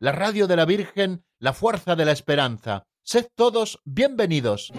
la radio de la Virgen, la fuerza de la esperanza. Sed todos bienvenidos.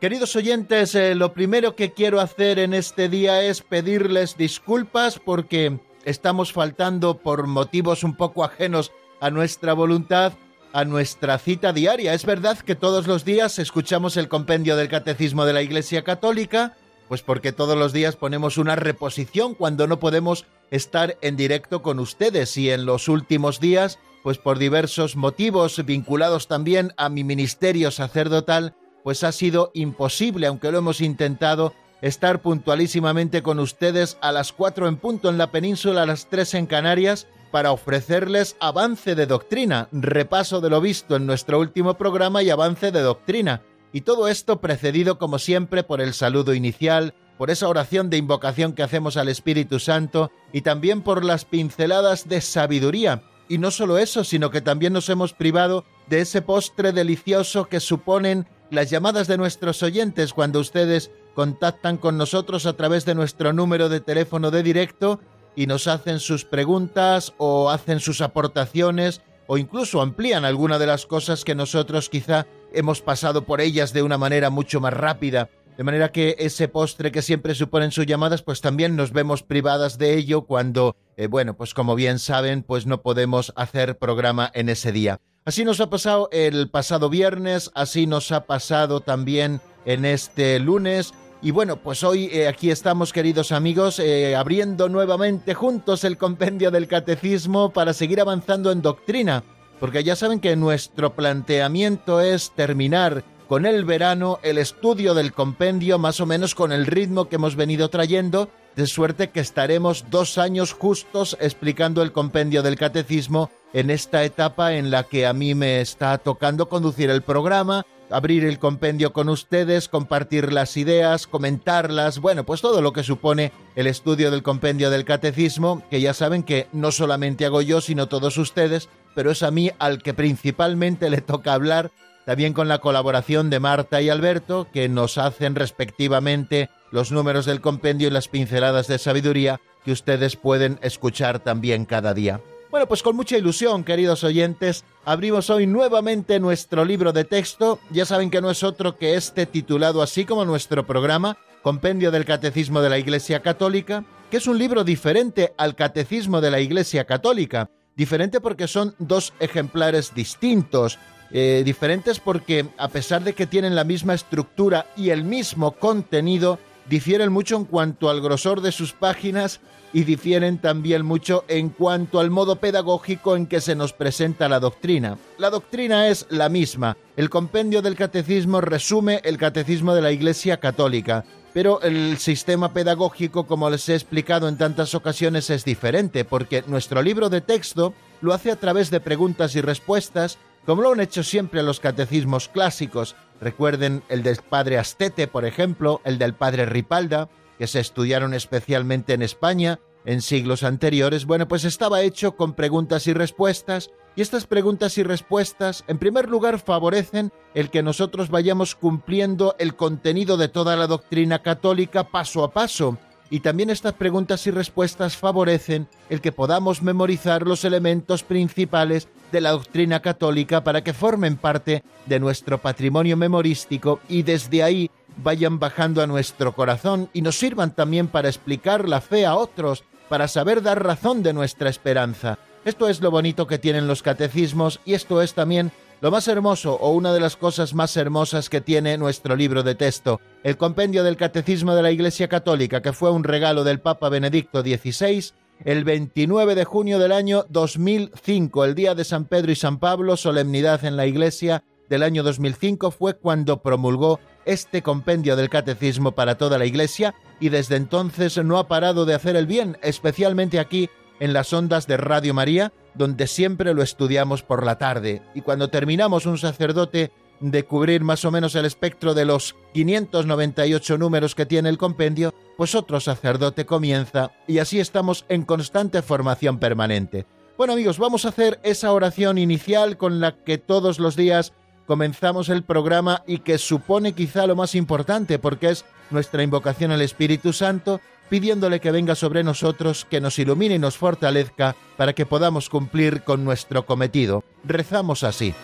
Queridos oyentes, eh, lo primero que quiero hacer en este día es pedirles disculpas porque estamos faltando por motivos un poco ajenos a nuestra voluntad a nuestra cita diaria. Es verdad que todos los días escuchamos el compendio del Catecismo de la Iglesia Católica, pues porque todos los días ponemos una reposición cuando no podemos estar en directo con ustedes y en los últimos días, pues por diversos motivos vinculados también a mi ministerio sacerdotal, pues ha sido imposible, aunque lo hemos intentado, estar puntualísimamente con ustedes a las 4 en punto en la península, a las 3 en Canarias, para ofrecerles avance de doctrina, repaso de lo visto en nuestro último programa y avance de doctrina. Y todo esto precedido, como siempre, por el saludo inicial, por esa oración de invocación que hacemos al Espíritu Santo y también por las pinceladas de sabiduría. Y no solo eso, sino que también nos hemos privado de ese postre delicioso que suponen las llamadas de nuestros oyentes cuando ustedes contactan con nosotros a través de nuestro número de teléfono de directo y nos hacen sus preguntas o hacen sus aportaciones o incluso amplían alguna de las cosas que nosotros quizá hemos pasado por ellas de una manera mucho más rápida. De manera que ese postre que siempre suponen sus llamadas, pues también nos vemos privadas de ello cuando, eh, bueno, pues como bien saben, pues no podemos hacer programa en ese día. Así nos ha pasado el pasado viernes, así nos ha pasado también en este lunes. Y bueno, pues hoy eh, aquí estamos, queridos amigos, eh, abriendo nuevamente juntos el compendio del catecismo para seguir avanzando en doctrina, porque ya saben que nuestro planteamiento es terminar con el verano el estudio del compendio más o menos con el ritmo que hemos venido trayendo, de suerte que estaremos dos años justos explicando el compendio del catecismo en esta etapa en la que a mí me está tocando conducir el programa, abrir el compendio con ustedes, compartir las ideas, comentarlas, bueno, pues todo lo que supone el estudio del compendio del catecismo, que ya saben que no solamente hago yo, sino todos ustedes, pero es a mí al que principalmente le toca hablar, también con la colaboración de Marta y Alberto, que nos hacen respectivamente los números del compendio y las pinceladas de sabiduría que ustedes pueden escuchar también cada día. Bueno, pues con mucha ilusión, queridos oyentes, abrimos hoy nuevamente nuestro libro de texto. Ya saben que no es otro que este titulado así como nuestro programa, Compendio del Catecismo de la Iglesia Católica, que es un libro diferente al Catecismo de la Iglesia Católica. Diferente porque son dos ejemplares distintos. Eh, diferentes porque, a pesar de que tienen la misma estructura y el mismo contenido, difieren mucho en cuanto al grosor de sus páginas y difieren también mucho en cuanto al modo pedagógico en que se nos presenta la doctrina. La doctrina es la misma. El compendio del catecismo resume el catecismo de la Iglesia Católica, pero el sistema pedagógico, como les he explicado en tantas ocasiones, es diferente, porque nuestro libro de texto lo hace a través de preguntas y respuestas, como lo han hecho siempre los catecismos clásicos. Recuerden el del padre Astete, por ejemplo, el del padre Ripalda, que se estudiaron especialmente en España en siglos anteriores, bueno, pues estaba hecho con preguntas y respuestas, y estas preguntas y respuestas, en primer lugar, favorecen el que nosotros vayamos cumpliendo el contenido de toda la doctrina católica paso a paso, y también estas preguntas y respuestas favorecen el que podamos memorizar los elementos principales de la doctrina católica para que formen parte de nuestro patrimonio memorístico y desde ahí vayan bajando a nuestro corazón y nos sirvan también para explicar la fe a otros, para saber dar razón de nuestra esperanza. Esto es lo bonito que tienen los catecismos y esto es también lo más hermoso o una de las cosas más hermosas que tiene nuestro libro de texto, el compendio del Catecismo de la Iglesia Católica, que fue un regalo del Papa Benedicto XVI el 29 de junio del año 2005, el día de San Pedro y San Pablo, solemnidad en la Iglesia del año 2005 fue cuando promulgó este compendio del catecismo para toda la Iglesia y desde entonces no ha parado de hacer el bien, especialmente aquí en las ondas de Radio María, donde siempre lo estudiamos por la tarde. Y cuando terminamos un sacerdote de cubrir más o menos el espectro de los 598 números que tiene el compendio, pues otro sacerdote comienza y así estamos en constante formación permanente. Bueno amigos, vamos a hacer esa oración inicial con la que todos los días comenzamos el programa y que supone quizá lo más importante porque es nuestra invocación al Espíritu Santo, pidiéndole que venga sobre nosotros, que nos ilumine y nos fortalezca para que podamos cumplir con nuestro cometido. Rezamos así.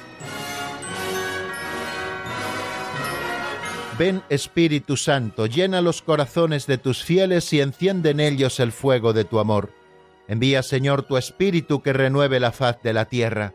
Ven Espíritu Santo, llena los corazones de tus fieles y enciende en ellos el fuego de tu amor. Envía, Señor, tu Espíritu que renueve la faz de la tierra.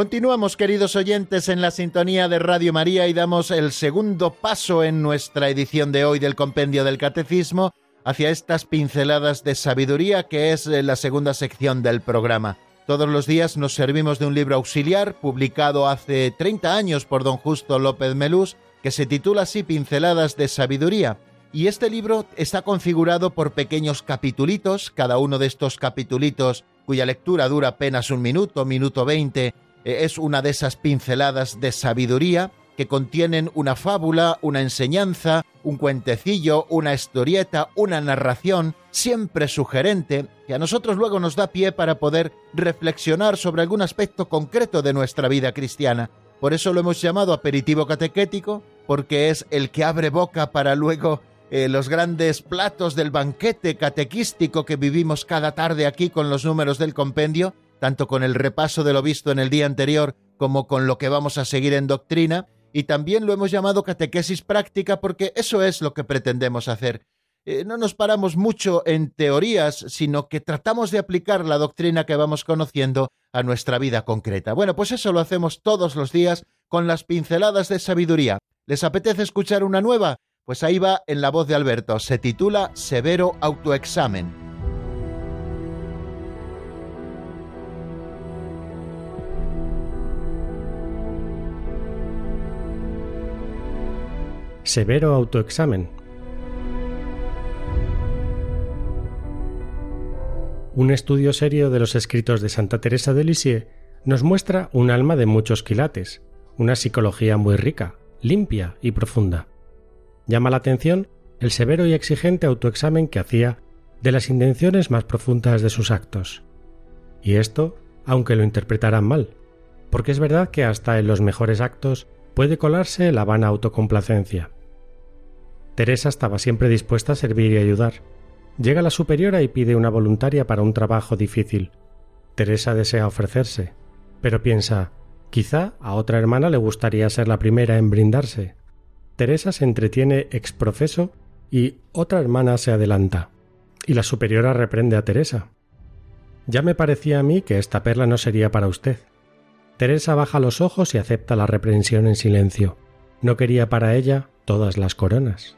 Continuamos, queridos oyentes, en la sintonía de Radio María y damos el segundo paso en nuestra edición de hoy del Compendio del Catecismo hacia estas pinceladas de sabiduría que es eh, la segunda sección del programa. Todos los días nos servimos de un libro auxiliar publicado hace 30 años por don Justo López Melús que se titula así Pinceladas de Sabiduría. Y este libro está configurado por pequeños capitulitos, cada uno de estos capitulitos cuya lectura dura apenas un minuto, minuto veinte, es una de esas pinceladas de sabiduría que contienen una fábula, una enseñanza, un cuentecillo, una historieta, una narración, siempre sugerente, que a nosotros luego nos da pie para poder reflexionar sobre algún aspecto concreto de nuestra vida cristiana. Por eso lo hemos llamado aperitivo catequético, porque es el que abre boca para luego eh, los grandes platos del banquete catequístico que vivimos cada tarde aquí con los números del compendio, tanto con el repaso de lo visto en el día anterior como con lo que vamos a seguir en doctrina, y también lo hemos llamado catequesis práctica porque eso es lo que pretendemos hacer. Eh, no nos paramos mucho en teorías, sino que tratamos de aplicar la doctrina que vamos conociendo a nuestra vida concreta. Bueno, pues eso lo hacemos todos los días con las pinceladas de sabiduría. ¿Les apetece escuchar una nueva? Pues ahí va en la voz de Alberto. Se titula Severo Autoexamen. Severo autoexamen. Un estudio serio de los escritos de Santa Teresa de Lisieux nos muestra un alma de muchos quilates, una psicología muy rica, limpia y profunda. Llama la atención el severo y exigente autoexamen que hacía de las intenciones más profundas de sus actos. Y esto, aunque lo interpretaran mal, porque es verdad que hasta en los mejores actos puede colarse la vana autocomplacencia. Teresa estaba siempre dispuesta a servir y ayudar. Llega la superiora y pide una voluntaria para un trabajo difícil. Teresa desea ofrecerse, pero piensa, quizá a otra hermana le gustaría ser la primera en brindarse. Teresa se entretiene ex profeso y otra hermana se adelanta. Y la superiora reprende a Teresa. Ya me parecía a mí que esta perla no sería para usted. Teresa baja los ojos y acepta la reprensión en silencio. No quería para ella todas las coronas.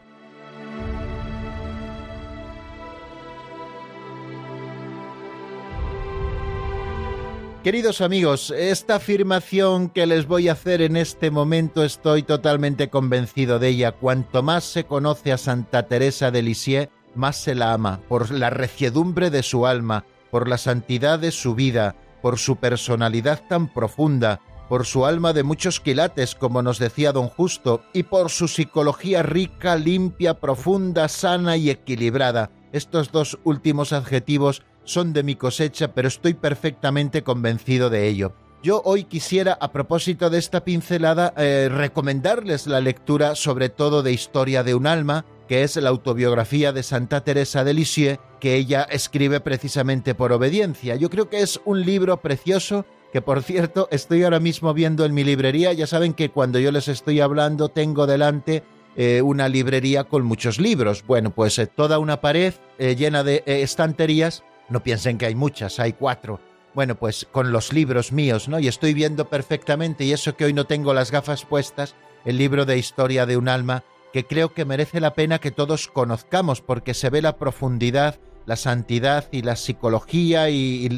Queridos amigos, esta afirmación que les voy a hacer en este momento estoy totalmente convencido de ella. Cuanto más se conoce a Santa Teresa de Lisieux, más se la ama, por la reciedumbre de su alma, por la santidad de su vida, por su personalidad tan profunda, por su alma de muchos quilates, como nos decía don Justo, y por su psicología rica, limpia, profunda, sana y equilibrada. Estos dos últimos adjetivos son de mi cosecha, pero estoy perfectamente convencido de ello. Yo hoy quisiera, a propósito de esta pincelada, eh, recomendarles la lectura sobre todo de Historia de un alma, que es la autobiografía de Santa Teresa de Lisieux, que ella escribe precisamente por obediencia. Yo creo que es un libro precioso que por cierto estoy ahora mismo viendo en mi librería. Ya saben que cuando yo les estoy hablando tengo delante eh, una librería con muchos libros. Bueno, pues eh, toda una pared llena de estanterías. No piensen que hay muchas, hay cuatro. Bueno, pues con los libros míos, ¿no? Y estoy viendo perfectamente, y eso que hoy no tengo las gafas puestas, el libro de historia de un alma que creo que merece la pena que todos conozcamos porque se ve la profundidad, la santidad y la psicología y,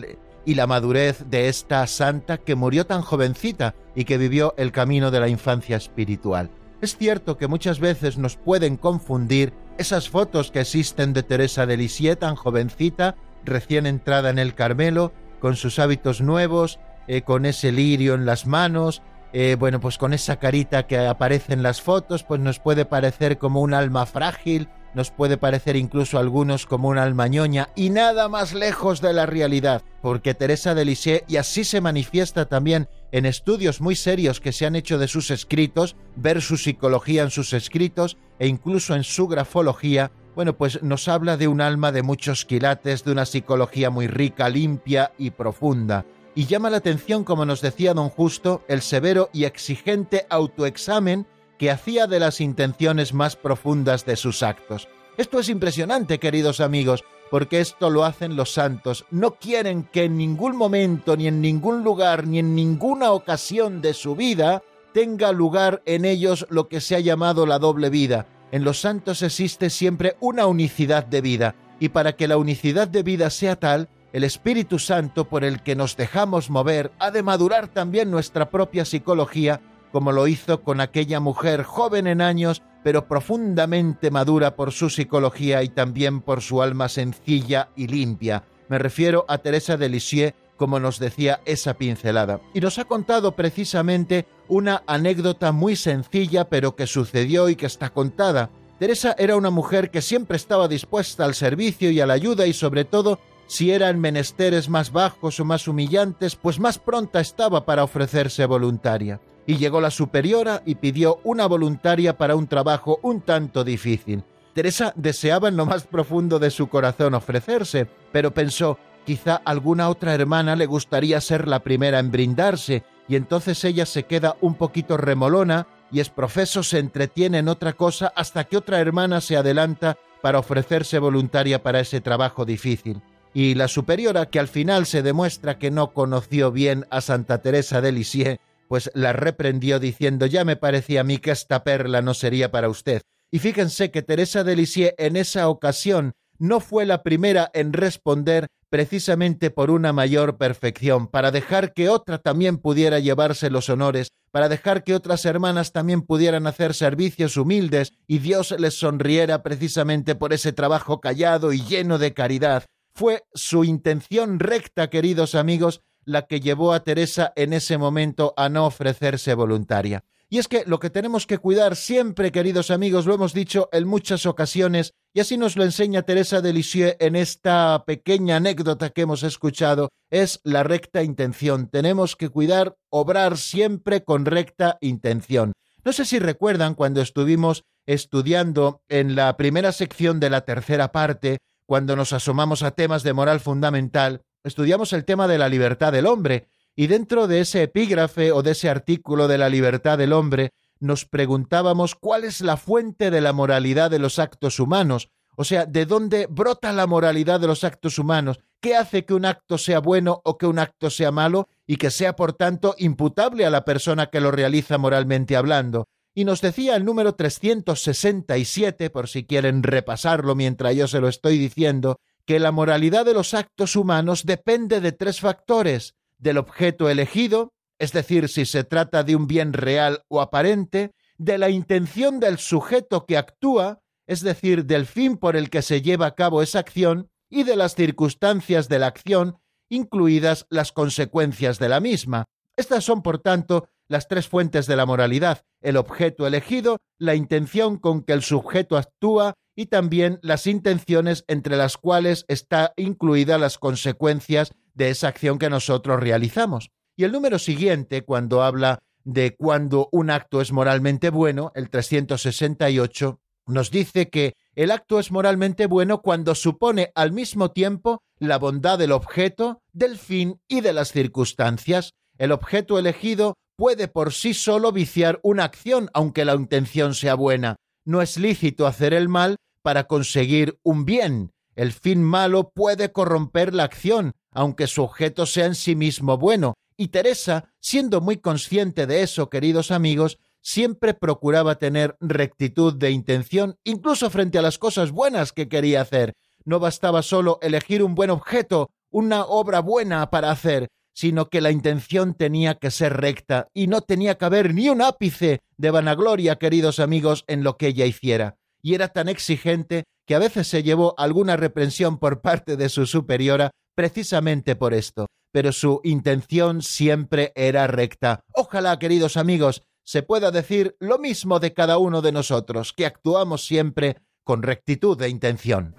la madurez de esta santa que murió tan jovencita y que vivió el camino de la infancia espiritual. Es cierto que muchas veces nos pueden confundir esas fotos que existen de Teresa de Lisieux tan jovencita, recién entrada en el Carmelo, con sus hábitos nuevos, eh, con ese lirio en las manos, eh, bueno, pues con esa carita que aparece en las fotos, pues nos puede parecer como un alma frágil, nos puede parecer incluso a algunos como un alma ñoña, y nada más lejos de la realidad, porque Teresa de Lisieux, y así se manifiesta también en estudios muy serios que se han hecho de sus escritos, ver su psicología en sus escritos e incluso en su grafología, bueno, pues nos habla de un alma de muchos quilates, de una psicología muy rica, limpia y profunda y llama la atención, como nos decía don Justo, el severo y exigente autoexamen que hacía de las intenciones más profundas de sus actos. Esto es impresionante, queridos amigos, porque esto lo hacen los santos. No quieren que en ningún momento, ni en ningún lugar, ni en ninguna ocasión de su vida tenga lugar en ellos lo que se ha llamado la doble vida. En los santos existe siempre una unicidad de vida, y para que la unicidad de vida sea tal, el Espíritu Santo por el que nos dejamos mover ha de madurar también nuestra propia psicología, como lo hizo con aquella mujer joven en años, pero profundamente madura por su psicología y también por su alma sencilla y limpia. Me refiero a Teresa de Lisieux, como nos decía esa pincelada. Y nos ha contado precisamente una anécdota muy sencilla, pero que sucedió y que está contada. Teresa era una mujer que siempre estaba dispuesta al servicio y a la ayuda y sobre todo si eran menesteres más bajos o más humillantes, pues más pronta estaba para ofrecerse voluntaria. Y llegó la superiora y pidió una voluntaria para un trabajo un tanto difícil. Teresa deseaba en lo más profundo de su corazón ofrecerse, pero pensó, quizá alguna otra hermana le gustaría ser la primera en brindarse, y entonces ella se queda un poquito remolona y es profeso se entretiene en otra cosa hasta que otra hermana se adelanta para ofrecerse voluntaria para ese trabajo difícil y la superiora, que al final se demuestra que no conoció bien a Santa Teresa de Lisieux, pues la reprendió diciendo ya me parecía a mí que esta perla no sería para usted. Y fíjense que Teresa de Lisieux en esa ocasión no fue la primera en responder precisamente por una mayor perfección, para dejar que otra también pudiera llevarse los honores, para dejar que otras hermanas también pudieran hacer servicios humildes y Dios les sonriera precisamente por ese trabajo callado y lleno de caridad, fue su intención recta, queridos amigos, la que llevó a Teresa en ese momento a no ofrecerse voluntaria. Y es que lo que tenemos que cuidar siempre, queridos amigos, lo hemos dicho en muchas ocasiones, y así nos lo enseña Teresa de Lisieux en esta pequeña anécdota que hemos escuchado, es la recta intención. Tenemos que cuidar, obrar siempre con recta intención. No sé si recuerdan cuando estuvimos estudiando en la primera sección de la tercera parte cuando nos asomamos a temas de moral fundamental, estudiamos el tema de la libertad del hombre, y dentro de ese epígrafe o de ese artículo de la libertad del hombre, nos preguntábamos cuál es la fuente de la moralidad de los actos humanos, o sea, de dónde brota la moralidad de los actos humanos, qué hace que un acto sea bueno o que un acto sea malo y que sea, por tanto, imputable a la persona que lo realiza moralmente hablando y nos decía el número 367, por si quieren repasarlo mientras yo se lo estoy diciendo, que la moralidad de los actos humanos depende de tres factores, del objeto elegido, es decir, si se trata de un bien real o aparente, de la intención del sujeto que actúa, es decir, del fin por el que se lleva a cabo esa acción, y de las circunstancias de la acción, incluidas las consecuencias de la misma. Estas son, por tanto, las tres fuentes de la moralidad, el objeto elegido, la intención con que el sujeto actúa y también las intenciones entre las cuales está incluida las consecuencias de esa acción que nosotros realizamos. Y el número siguiente, cuando habla de cuando un acto es moralmente bueno, el 368, nos dice que el acto es moralmente bueno cuando supone al mismo tiempo la bondad del objeto, del fin y de las circunstancias. El objeto elegido puede por sí solo viciar una acción, aunque la intención sea buena. No es lícito hacer el mal para conseguir un bien. El fin malo puede corromper la acción, aunque su objeto sea en sí mismo bueno. Y Teresa, siendo muy consciente de eso, queridos amigos, siempre procuraba tener rectitud de intención, incluso frente a las cosas buenas que quería hacer. No bastaba solo elegir un buen objeto, una obra buena para hacer, sino que la intención tenía que ser recta y no tenía que haber ni un ápice de vanagloria, queridos amigos, en lo que ella hiciera. Y era tan exigente que a veces se llevó alguna reprensión por parte de su superiora precisamente por esto, pero su intención siempre era recta. Ojalá, queridos amigos, se pueda decir lo mismo de cada uno de nosotros, que actuamos siempre con rectitud de intención.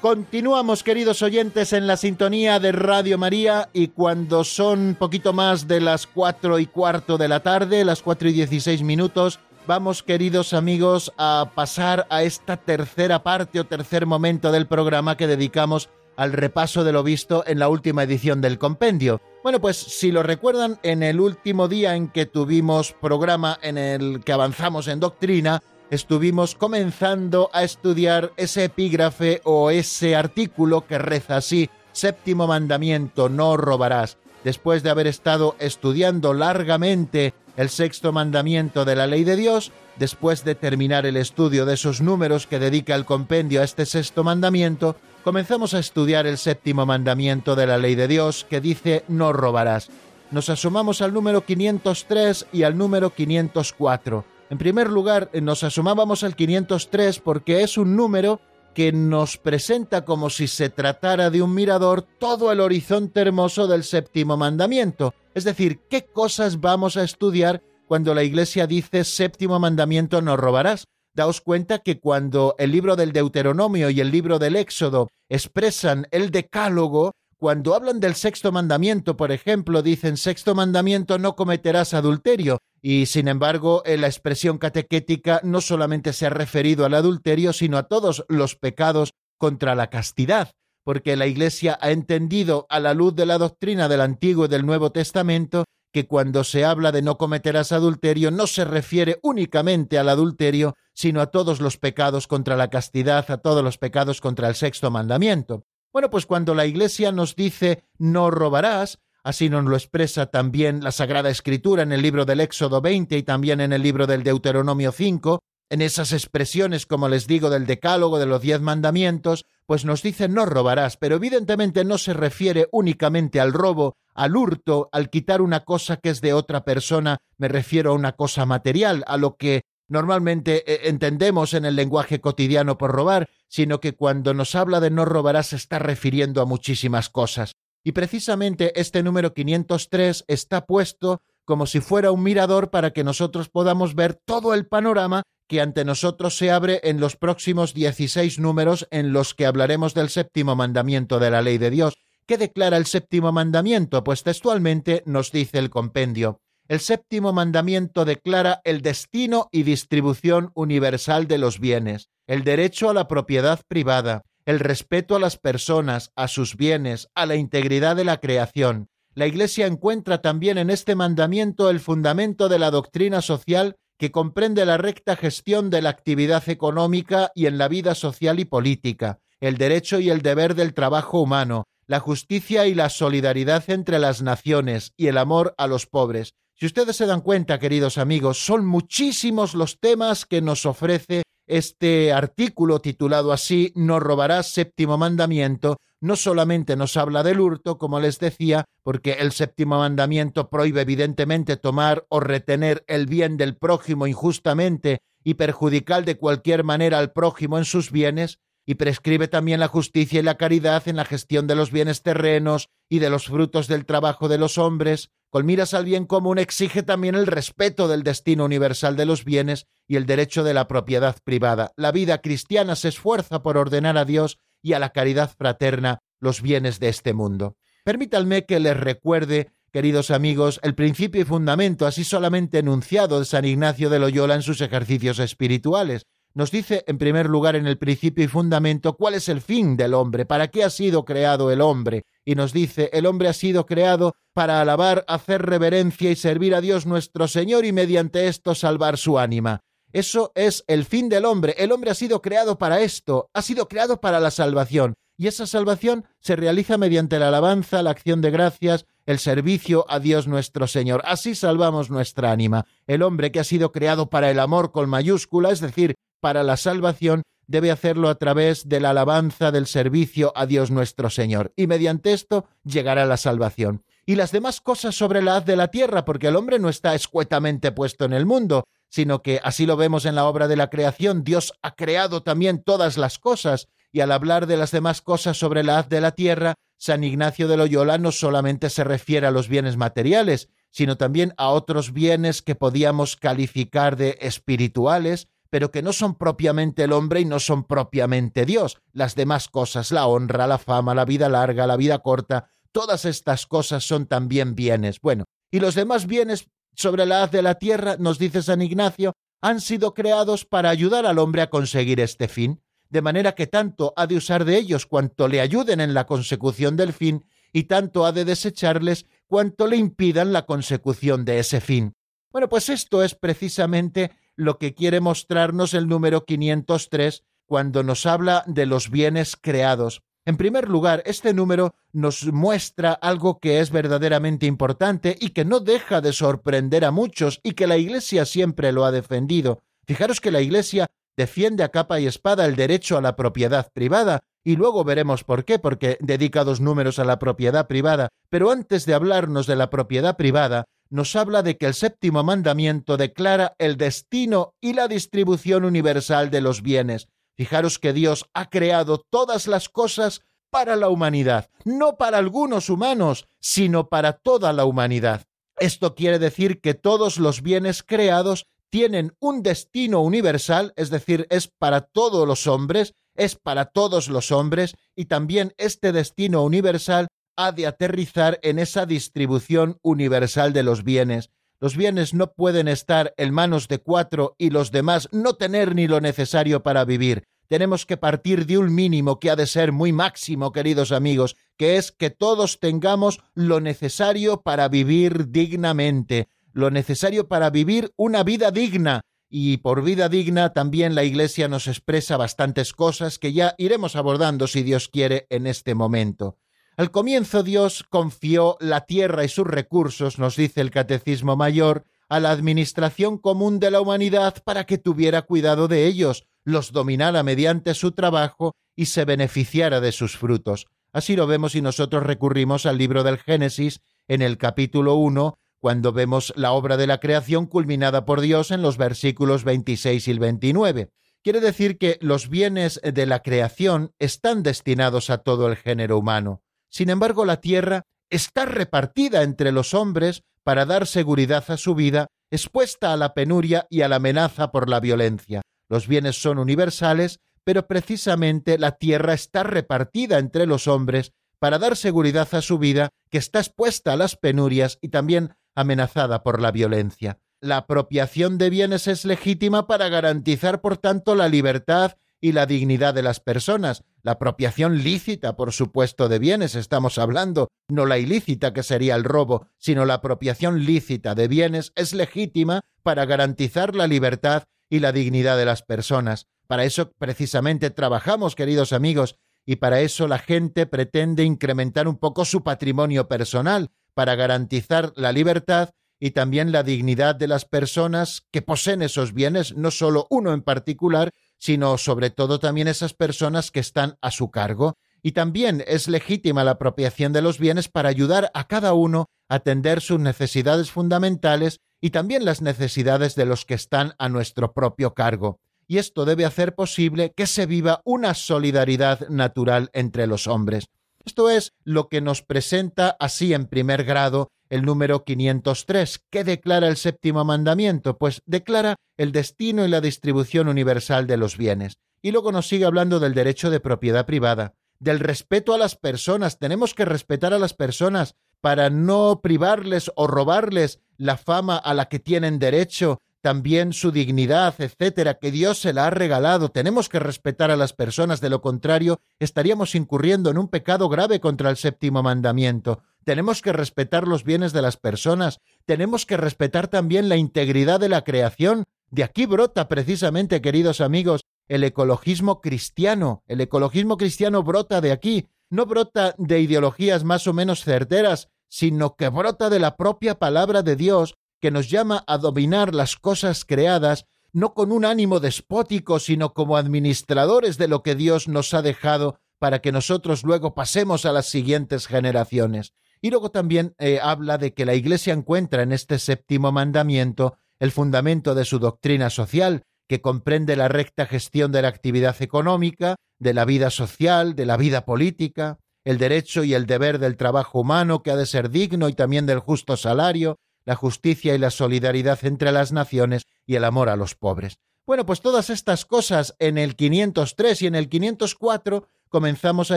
Continuamos, queridos oyentes, en la sintonía de Radio María y cuando son poquito más de las cuatro y cuarto de la tarde, las cuatro y dieciséis minutos, vamos, queridos amigos, a pasar a esta tercera parte o tercer momento del programa que dedicamos al repaso de lo visto en la última edición del compendio. Bueno, pues si lo recuerdan, en el último día en que tuvimos programa en el que avanzamos en doctrina, estuvimos comenzando a estudiar ese epígrafe o ese artículo que reza así, séptimo mandamiento, no robarás. Después de haber estado estudiando largamente el sexto mandamiento de la ley de Dios, después de terminar el estudio de esos números que dedica el compendio a este sexto mandamiento, comenzamos a estudiar el séptimo mandamiento de la ley de Dios que dice no robarás. Nos asomamos al número 503 y al número 504 en primer lugar, nos asomábamos al 503 porque es un número que nos presenta como si se tratara de un mirador todo el horizonte hermoso del séptimo mandamiento. Es decir, qué cosas vamos a estudiar cuando la Iglesia dice séptimo mandamiento no robarás. Daos cuenta que cuando el libro del Deuteronomio y el libro del Éxodo expresan el decálogo, cuando hablan del sexto mandamiento, por ejemplo, dicen sexto mandamiento no cometerás adulterio, y sin embargo en la expresión catequética no solamente se ha referido al adulterio, sino a todos los pecados contra la castidad, porque la Iglesia ha entendido a la luz de la doctrina del Antiguo y del Nuevo Testamento que cuando se habla de no cometerás adulterio no se refiere únicamente al adulterio, sino a todos los pecados contra la castidad, a todos los pecados contra el sexto mandamiento. Bueno, pues cuando la Iglesia nos dice no robarás, Así nos lo expresa también la Sagrada Escritura en el libro del Éxodo 20 y también en el libro del Deuteronomio 5, en esas expresiones, como les digo, del Decálogo, de los diez mandamientos, pues nos dice no robarás, pero evidentemente no se refiere únicamente al robo, al hurto, al quitar una cosa que es de otra persona, me refiero a una cosa material, a lo que normalmente eh, entendemos en el lenguaje cotidiano por robar, sino que cuando nos habla de no robarás se está refiriendo a muchísimas cosas. Y precisamente este número 503 está puesto como si fuera un mirador para que nosotros podamos ver todo el panorama que ante nosotros se abre en los próximos 16 números en los que hablaremos del séptimo mandamiento de la ley de Dios. ¿Qué declara el séptimo mandamiento? Pues textualmente nos dice el compendio. El séptimo mandamiento declara el destino y distribución universal de los bienes, el derecho a la propiedad privada, el respeto a las personas, a sus bienes, a la integridad de la creación. La Iglesia encuentra también en este mandamiento el fundamento de la doctrina social que comprende la recta gestión de la actividad económica y en la vida social y política, el derecho y el deber del trabajo humano, la justicia y la solidaridad entre las naciones y el amor a los pobres. Si ustedes se dan cuenta, queridos amigos, son muchísimos los temas que nos ofrece este artículo titulado así, No robarás, séptimo mandamiento, no solamente nos habla del hurto, como les decía, porque el séptimo mandamiento prohíbe evidentemente tomar o retener el bien del prójimo injustamente y perjudicar de cualquier manera al prójimo en sus bienes, y prescribe también la justicia y la caridad en la gestión de los bienes terrenos y de los frutos del trabajo de los hombres. Con miras al bien común exige también el respeto del destino universal de los bienes y el derecho de la propiedad privada. La vida cristiana se esfuerza por ordenar a Dios y a la caridad fraterna los bienes de este mundo. Permítanme que les recuerde, queridos amigos, el principio y fundamento así solamente enunciado de San Ignacio de Loyola en sus ejercicios espirituales nos dice en primer lugar en el principio y fundamento cuál es el fin del hombre, para qué ha sido creado el hombre, y nos dice el hombre ha sido creado para alabar, hacer reverencia y servir a Dios nuestro Señor y mediante esto salvar su ánima. Eso es el fin del hombre. El hombre ha sido creado para esto, ha sido creado para la salvación. Y esa salvación se realiza mediante la alabanza, la acción de gracias, el servicio a Dios nuestro Señor. Así salvamos nuestra ánima. El hombre que ha sido creado para el amor con mayúscula, es decir, para la salvación, debe hacerlo a través de la alabanza del servicio a Dios nuestro Señor, y mediante esto llegará la salvación. Y las demás cosas sobre la haz de la tierra, porque el hombre no está escuetamente puesto en el mundo, sino que así lo vemos en la obra de la creación, Dios ha creado también todas las cosas, y al hablar de las demás cosas sobre la haz de la tierra, San Ignacio de Loyola no solamente se refiere a los bienes materiales, sino también a otros bienes que podíamos calificar de espirituales, pero que no son propiamente el hombre y no son propiamente Dios. Las demás cosas, la honra, la fama, la vida larga, la vida corta, todas estas cosas son también bienes. Bueno, y los demás bienes sobre la haz de la tierra, nos dice San Ignacio, han sido creados para ayudar al hombre a conseguir este fin, de manera que tanto ha de usar de ellos cuanto le ayuden en la consecución del fin, y tanto ha de desecharles cuanto le impidan la consecución de ese fin. Bueno, pues esto es precisamente lo que quiere mostrarnos el número 503 cuando nos habla de los bienes creados. En primer lugar, este número nos muestra algo que es verdaderamente importante y que no deja de sorprender a muchos y que la Iglesia siempre lo ha defendido. Fijaros que la Iglesia defiende a capa y espada el derecho a la propiedad privada, y luego veremos por qué, porque dedica dos números a la propiedad privada. Pero antes de hablarnos de la propiedad privada, nos habla de que el séptimo mandamiento declara el destino y la distribución universal de los bienes. Fijaros que Dios ha creado todas las cosas para la humanidad, no para algunos humanos, sino para toda la humanidad. Esto quiere decir que todos los bienes creados tienen un destino universal, es decir, es para todos los hombres, es para todos los hombres, y también este destino universal ha de aterrizar en esa distribución universal de los bienes. Los bienes no pueden estar en manos de cuatro y los demás no tener ni lo necesario para vivir. Tenemos que partir de un mínimo que ha de ser muy máximo, queridos amigos, que es que todos tengamos lo necesario para vivir dignamente, lo necesario para vivir una vida digna. Y por vida digna también la Iglesia nos expresa bastantes cosas que ya iremos abordando, si Dios quiere, en este momento. Al comienzo Dios confió la tierra y sus recursos, nos dice el Catecismo Mayor, a la administración común de la humanidad para que tuviera cuidado de ellos, los dominara mediante su trabajo y se beneficiara de sus frutos. Así lo vemos y nosotros recurrimos al libro del Génesis en el capítulo 1, cuando vemos la obra de la creación culminada por Dios en los versículos 26 y 29. Quiere decir que los bienes de la creación están destinados a todo el género humano. Sin embargo, la tierra está repartida entre los hombres para dar seguridad a su vida, expuesta a la penuria y a la amenaza por la violencia. Los bienes son universales, pero precisamente la tierra está repartida entre los hombres para dar seguridad a su vida, que está expuesta a las penurias y también amenazada por la violencia. La apropiación de bienes es legítima para garantizar, por tanto, la libertad y la dignidad de las personas. La apropiación lícita, por supuesto, de bienes estamos hablando, no la ilícita que sería el robo, sino la apropiación lícita de bienes es legítima para garantizar la libertad y la dignidad de las personas. Para eso precisamente trabajamos, queridos amigos, y para eso la gente pretende incrementar un poco su patrimonio personal, para garantizar la libertad y también la dignidad de las personas que poseen esos bienes, no solo uno en particular, sino sobre todo también esas personas que están a su cargo. Y también es legítima la apropiación de los bienes para ayudar a cada uno a atender sus necesidades fundamentales y también las necesidades de los que están a nuestro propio cargo. y esto debe hacer posible que se viva una solidaridad natural entre los hombres. Esto es lo que nos presenta así en primer grado el número 503. ¿Qué declara el séptimo mandamiento? Pues declara el destino y la distribución universal de los bienes. Y luego nos sigue hablando del derecho de propiedad privada, del respeto a las personas. Tenemos que respetar a las personas para no privarles o robarles la fama a la que tienen derecho, también su dignidad, etcétera, que Dios se la ha regalado. Tenemos que respetar a las personas, de lo contrario, estaríamos incurriendo en un pecado grave contra el séptimo mandamiento. Tenemos que respetar los bienes de las personas, tenemos que respetar también la integridad de la creación. De aquí brota precisamente, queridos amigos, el ecologismo cristiano. El ecologismo cristiano brota de aquí, no brota de ideologías más o menos certeras, sino que brota de la propia palabra de Dios que nos llama a dominar las cosas creadas, no con un ánimo despótico, sino como administradores de lo que Dios nos ha dejado para que nosotros luego pasemos a las siguientes generaciones. Y luego también eh, habla de que la Iglesia encuentra en este séptimo mandamiento el fundamento de su doctrina social, que comprende la recta gestión de la actividad económica, de la vida social, de la vida política, el derecho y el deber del trabajo humano que ha de ser digno y también del justo salario, la justicia y la solidaridad entre las naciones y el amor a los pobres. Bueno, pues todas estas cosas en el 503 y en el 504 comenzamos a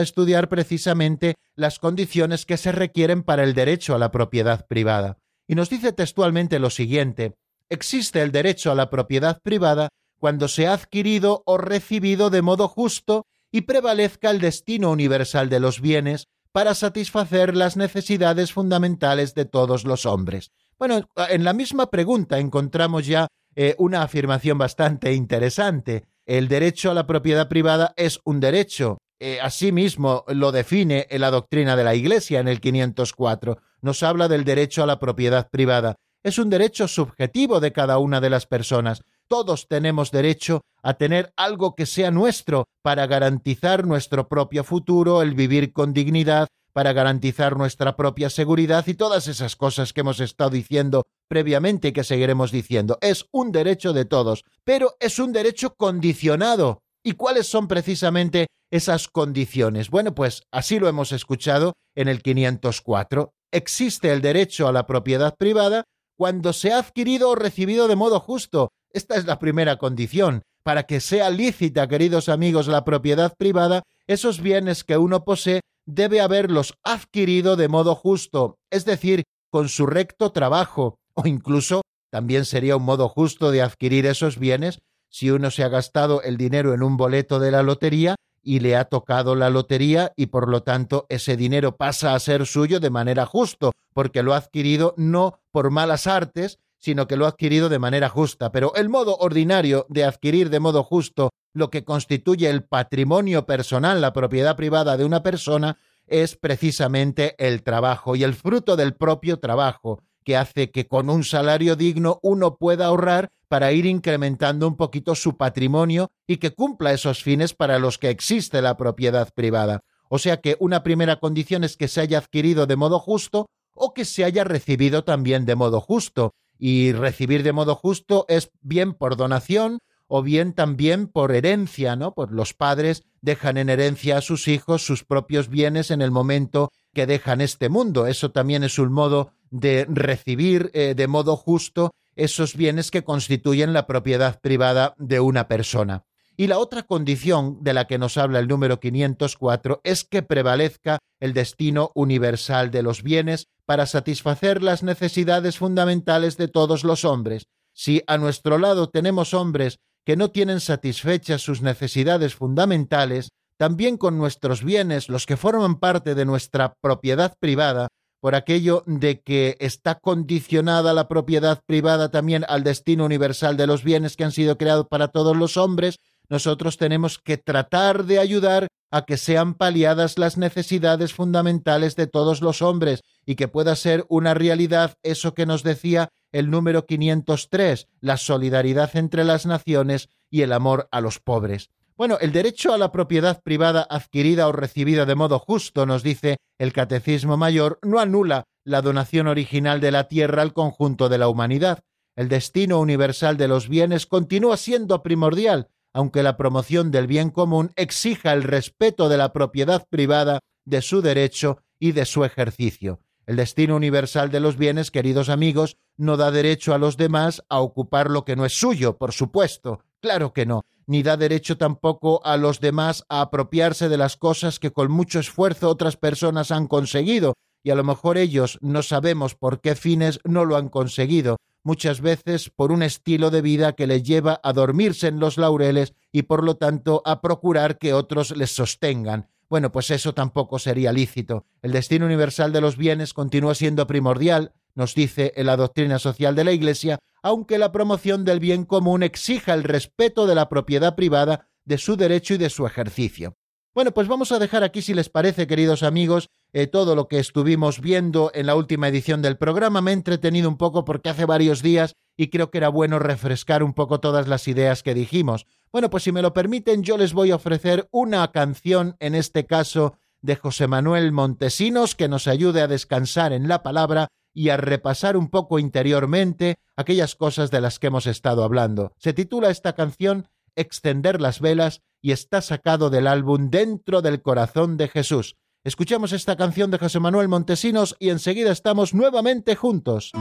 estudiar precisamente las condiciones que se requieren para el derecho a la propiedad privada. Y nos dice textualmente lo siguiente, existe el derecho a la propiedad privada cuando se ha adquirido o recibido de modo justo y prevalezca el destino universal de los bienes para satisfacer las necesidades fundamentales de todos los hombres. Bueno, en la misma pregunta encontramos ya eh, una afirmación bastante interesante. El derecho a la propiedad privada es un derecho. Eh, asimismo lo define la doctrina de la Iglesia en el 504. Nos habla del derecho a la propiedad privada. Es un derecho subjetivo de cada una de las personas. Todos tenemos derecho a tener algo que sea nuestro para garantizar nuestro propio futuro, el vivir con dignidad, para garantizar nuestra propia seguridad y todas esas cosas que hemos estado diciendo previamente y que seguiremos diciendo. Es un derecho de todos, pero es un derecho condicionado. ¿Y cuáles son precisamente esas condiciones? Bueno, pues así lo hemos escuchado en el 504. Existe el derecho a la propiedad privada cuando se ha adquirido o recibido de modo justo. Esta es la primera condición. Para que sea lícita, queridos amigos, la propiedad privada, esos bienes que uno posee debe haberlos adquirido de modo justo, es decir, con su recto trabajo, o incluso también sería un modo justo de adquirir esos bienes si uno se ha gastado el dinero en un boleto de la lotería y le ha tocado la lotería y por lo tanto ese dinero pasa a ser suyo de manera justo, porque lo ha adquirido no por malas artes, sino que lo ha adquirido de manera justa. Pero el modo ordinario de adquirir de modo justo lo que constituye el patrimonio personal, la propiedad privada de una persona, es precisamente el trabajo y el fruto del propio trabajo, que hace que con un salario digno uno pueda ahorrar para ir incrementando un poquito su patrimonio y que cumpla esos fines para los que existe la propiedad privada. O sea que una primera condición es que se haya adquirido de modo justo o que se haya recibido también de modo justo y recibir de modo justo es bien por donación o bien también por herencia, ¿no? Pues los padres dejan en herencia a sus hijos sus propios bienes en el momento que dejan este mundo. Eso también es un modo de recibir eh, de modo justo esos bienes que constituyen la propiedad privada de una persona. Y la otra condición de la que nos habla el número 504 es que prevalezca el destino universal de los bienes para satisfacer las necesidades fundamentales de todos los hombres. Si a nuestro lado tenemos hombres que no tienen satisfechas sus necesidades fundamentales, también con nuestros bienes, los que forman parte de nuestra propiedad privada, por aquello de que está condicionada la propiedad privada también al destino universal de los bienes que han sido creados para todos los hombres, nosotros tenemos que tratar de ayudar a que sean paliadas las necesidades fundamentales de todos los hombres y que pueda ser una realidad eso que nos decía el número 503, la solidaridad entre las naciones y el amor a los pobres. Bueno, el derecho a la propiedad privada adquirida o recibida de modo justo, nos dice el Catecismo Mayor, no anula la donación original de la tierra al conjunto de la humanidad. El destino universal de los bienes continúa siendo primordial, aunque la promoción del bien común exija el respeto de la propiedad privada, de su derecho y de su ejercicio. El destino universal de los bienes, queridos amigos, no da derecho a los demás a ocupar lo que no es suyo, por supuesto, claro que no, ni da derecho tampoco a los demás a apropiarse de las cosas que con mucho esfuerzo otras personas han conseguido, y a lo mejor ellos no sabemos por qué fines no lo han conseguido, muchas veces por un estilo de vida que les lleva a dormirse en los laureles y por lo tanto a procurar que otros les sostengan. Bueno, pues eso tampoco sería lícito. El destino universal de los bienes continúa siendo primordial, nos dice en la doctrina social de la Iglesia, aunque la promoción del bien común exija el respeto de la propiedad privada, de su derecho y de su ejercicio. Bueno, pues vamos a dejar aquí, si les parece, queridos amigos, eh, todo lo que estuvimos viendo en la última edición del programa. Me he entretenido un poco porque hace varios días y creo que era bueno refrescar un poco todas las ideas que dijimos. Bueno, pues si me lo permiten, yo les voy a ofrecer una canción, en este caso de José Manuel Montesinos, que nos ayude a descansar en la palabra y a repasar un poco interiormente aquellas cosas de las que hemos estado hablando. Se titula esta canción Extender las velas y está sacado del álbum Dentro del Corazón de Jesús. Escuchamos esta canción de José Manuel Montesinos y enseguida estamos nuevamente juntos.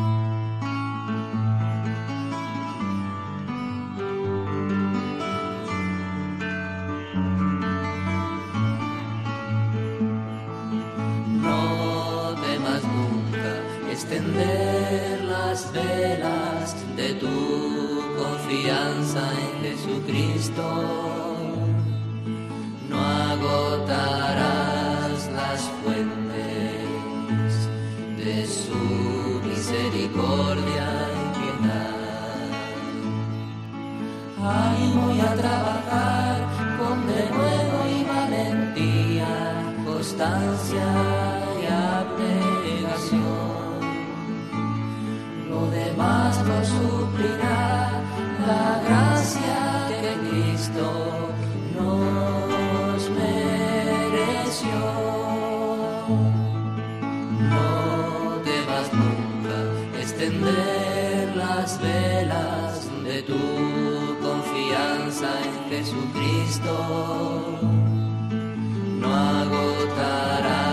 Velas de tu confianza en Jesucristo agotarás las fuentes de su misericordia y piedad. Ahí voy a trabajar con denuedo y valentía, constancia y abnegación. Lo demás lo suplirá la gracia de Cristo no debas nunca extender las velas de tu confianza en Jesucristo. No agotarás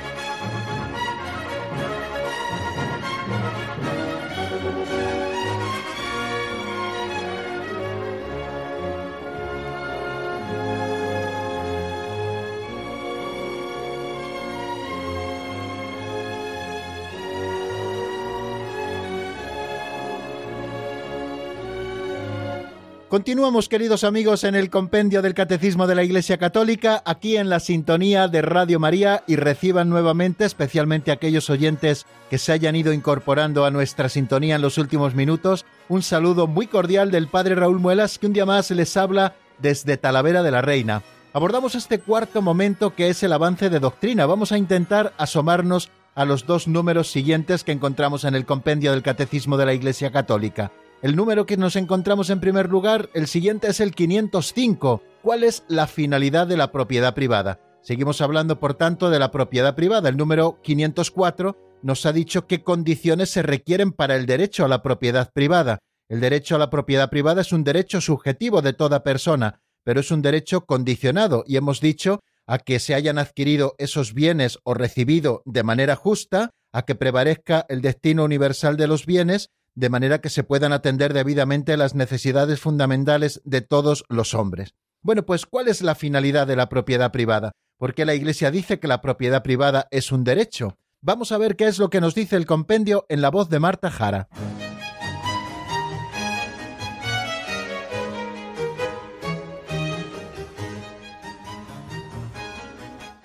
Continuamos, queridos amigos, en el compendio del Catecismo de la Iglesia Católica, aquí en la sintonía de Radio María y reciban nuevamente, especialmente aquellos oyentes que se hayan ido incorporando a nuestra sintonía en los últimos minutos, un saludo muy cordial del Padre Raúl Muelas, que un día más les habla desde Talavera de la Reina. Abordamos este cuarto momento que es el avance de doctrina. Vamos a intentar asomarnos a los dos números siguientes que encontramos en el compendio del Catecismo de la Iglesia Católica. El número que nos encontramos en primer lugar, el siguiente es el 505. ¿Cuál es la finalidad de la propiedad privada? Seguimos hablando, por tanto, de la propiedad privada. El número 504 nos ha dicho qué condiciones se requieren para el derecho a la propiedad privada. El derecho a la propiedad privada es un derecho subjetivo de toda persona, pero es un derecho condicionado y hemos dicho a que se hayan adquirido esos bienes o recibido de manera justa, a que prevalezca el destino universal de los bienes de manera que se puedan atender debidamente las necesidades fundamentales de todos los hombres. Bueno, pues ¿cuál es la finalidad de la propiedad privada? Porque la Iglesia dice que la propiedad privada es un derecho. Vamos a ver qué es lo que nos dice el compendio en la voz de Marta Jara.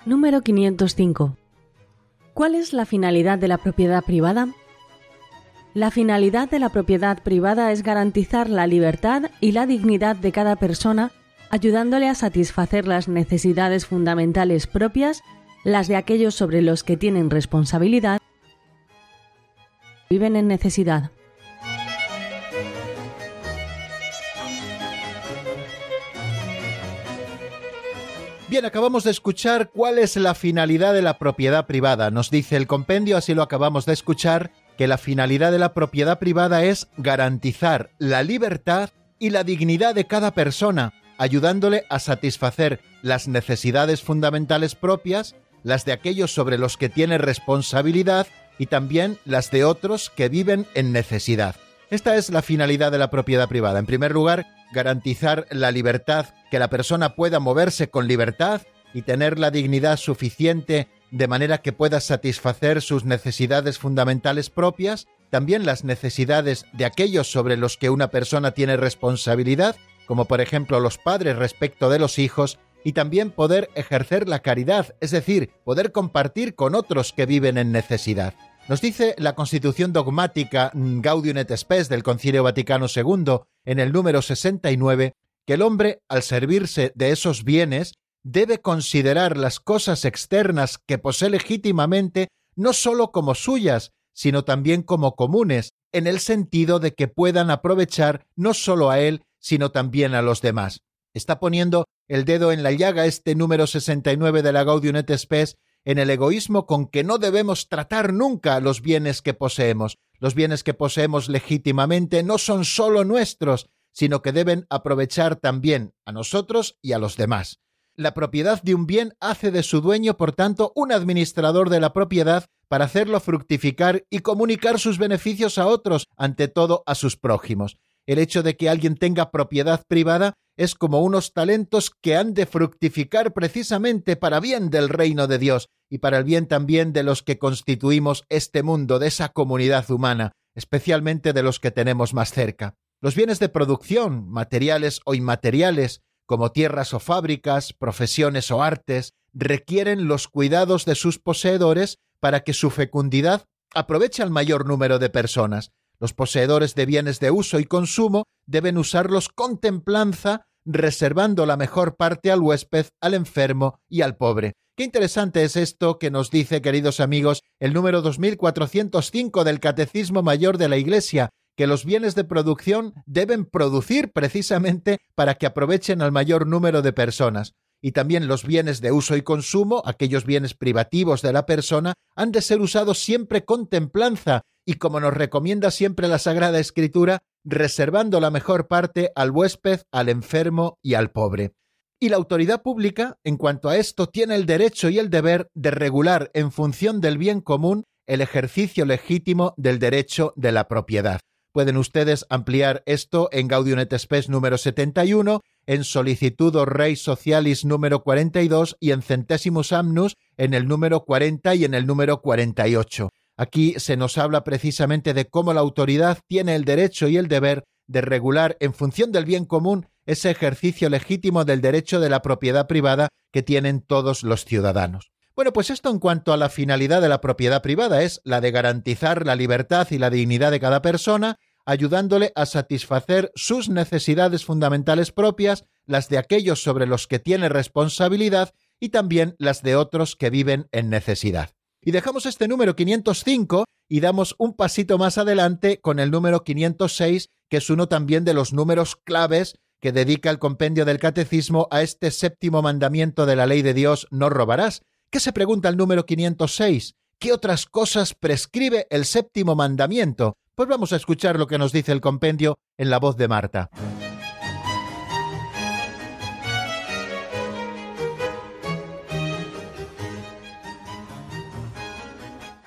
Número 505. ¿Cuál es la finalidad de la propiedad privada? La finalidad de la propiedad privada es garantizar la libertad y la dignidad de cada persona, ayudándole a satisfacer las necesidades fundamentales propias, las de aquellos sobre los que tienen responsabilidad, viven en necesidad. Bien, acabamos de escuchar cuál es la finalidad de la propiedad privada. Nos dice el compendio, así lo acabamos de escuchar, que la finalidad de la propiedad privada es garantizar la libertad y la dignidad de cada persona, ayudándole a satisfacer las necesidades fundamentales propias, las de aquellos sobre los que tiene responsabilidad y también las de otros que viven en necesidad. Esta es la finalidad de la propiedad privada. En primer lugar, garantizar la libertad, que la persona pueda moverse con libertad y tener la dignidad suficiente de manera que pueda satisfacer sus necesidades fundamentales propias, también las necesidades de aquellos sobre los que una persona tiene responsabilidad, como por ejemplo los padres respecto de los hijos, y también poder ejercer la caridad, es decir, poder compartir con otros que viven en necesidad. Nos dice la Constitución dogmática Gaudium et Spes del Concilio Vaticano II en el número 69 que el hombre, al servirse de esos bienes, debe considerar las cosas externas que posee legítimamente no sólo como suyas, sino también como comunes, en el sentido de que puedan aprovechar no sólo a él, sino también a los demás. Está poniendo el dedo en la llaga este número 69 de la Gaudium et en el egoísmo con que no debemos tratar nunca los bienes que poseemos. Los bienes que poseemos legítimamente no son sólo nuestros, sino que deben aprovechar también a nosotros y a los demás la propiedad de un bien hace de su dueño, por tanto, un administrador de la propiedad para hacerlo fructificar y comunicar sus beneficios a otros, ante todo a sus prójimos. El hecho de que alguien tenga propiedad privada es como unos talentos que han de fructificar precisamente para bien del reino de Dios y para el bien también de los que constituimos este mundo, de esa comunidad humana, especialmente de los que tenemos más cerca. Los bienes de producción, materiales o inmateriales, como tierras o fábricas, profesiones o artes, requieren los cuidados de sus poseedores para que su fecundidad aproveche al mayor número de personas. Los poseedores de bienes de uso y consumo deben usarlos con templanza, reservando la mejor parte al huésped, al enfermo y al pobre. Qué interesante es esto que nos dice, queridos amigos, el número 2405 del Catecismo Mayor de la Iglesia, que los bienes de producción deben producir precisamente para que aprovechen al mayor número de personas. Y también los bienes de uso y consumo, aquellos bienes privativos de la persona, han de ser usados siempre con templanza y, como nos recomienda siempre la Sagrada Escritura, reservando la mejor parte al huésped, al enfermo y al pobre. Y la autoridad pública, en cuanto a esto, tiene el derecho y el deber de regular en función del bien común el ejercicio legítimo del derecho de la propiedad. Pueden ustedes ampliar esto en Gaudium et Spes número 71, en Solicitudo Rei Socialis número 42 y en Centésimos Amnus en el número 40 y en el número 48. Aquí se nos habla precisamente de cómo la autoridad tiene el derecho y el deber de regular en función del bien común ese ejercicio legítimo del derecho de la propiedad privada que tienen todos los ciudadanos. Bueno, pues esto en cuanto a la finalidad de la propiedad privada es la de garantizar la libertad y la dignidad de cada persona, ayudándole a satisfacer sus necesidades fundamentales propias, las de aquellos sobre los que tiene responsabilidad y también las de otros que viven en necesidad. Y dejamos este número 505 y damos un pasito más adelante con el número 506, que es uno también de los números claves que dedica el compendio del catecismo a este séptimo mandamiento de la ley de Dios, no robarás. ¿Qué se pregunta el número 506? ¿Qué otras cosas prescribe el séptimo mandamiento? Pues vamos a escuchar lo que nos dice el compendio en la voz de Marta.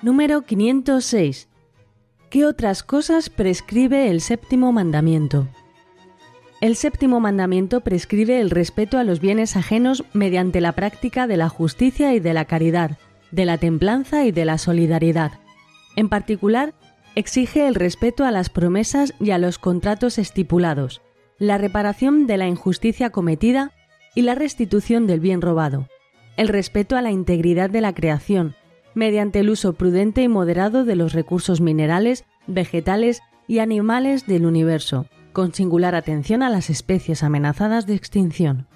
Número 506. ¿Qué otras cosas prescribe el séptimo mandamiento? El séptimo mandamiento prescribe el respeto a los bienes ajenos mediante la práctica de la justicia y de la caridad, de la templanza y de la solidaridad. En particular, exige el respeto a las promesas y a los contratos estipulados, la reparación de la injusticia cometida y la restitución del bien robado, el respeto a la integridad de la creación, mediante el uso prudente y moderado de los recursos minerales, vegetales y animales del universo, con singular atención a las especies amenazadas de extinción.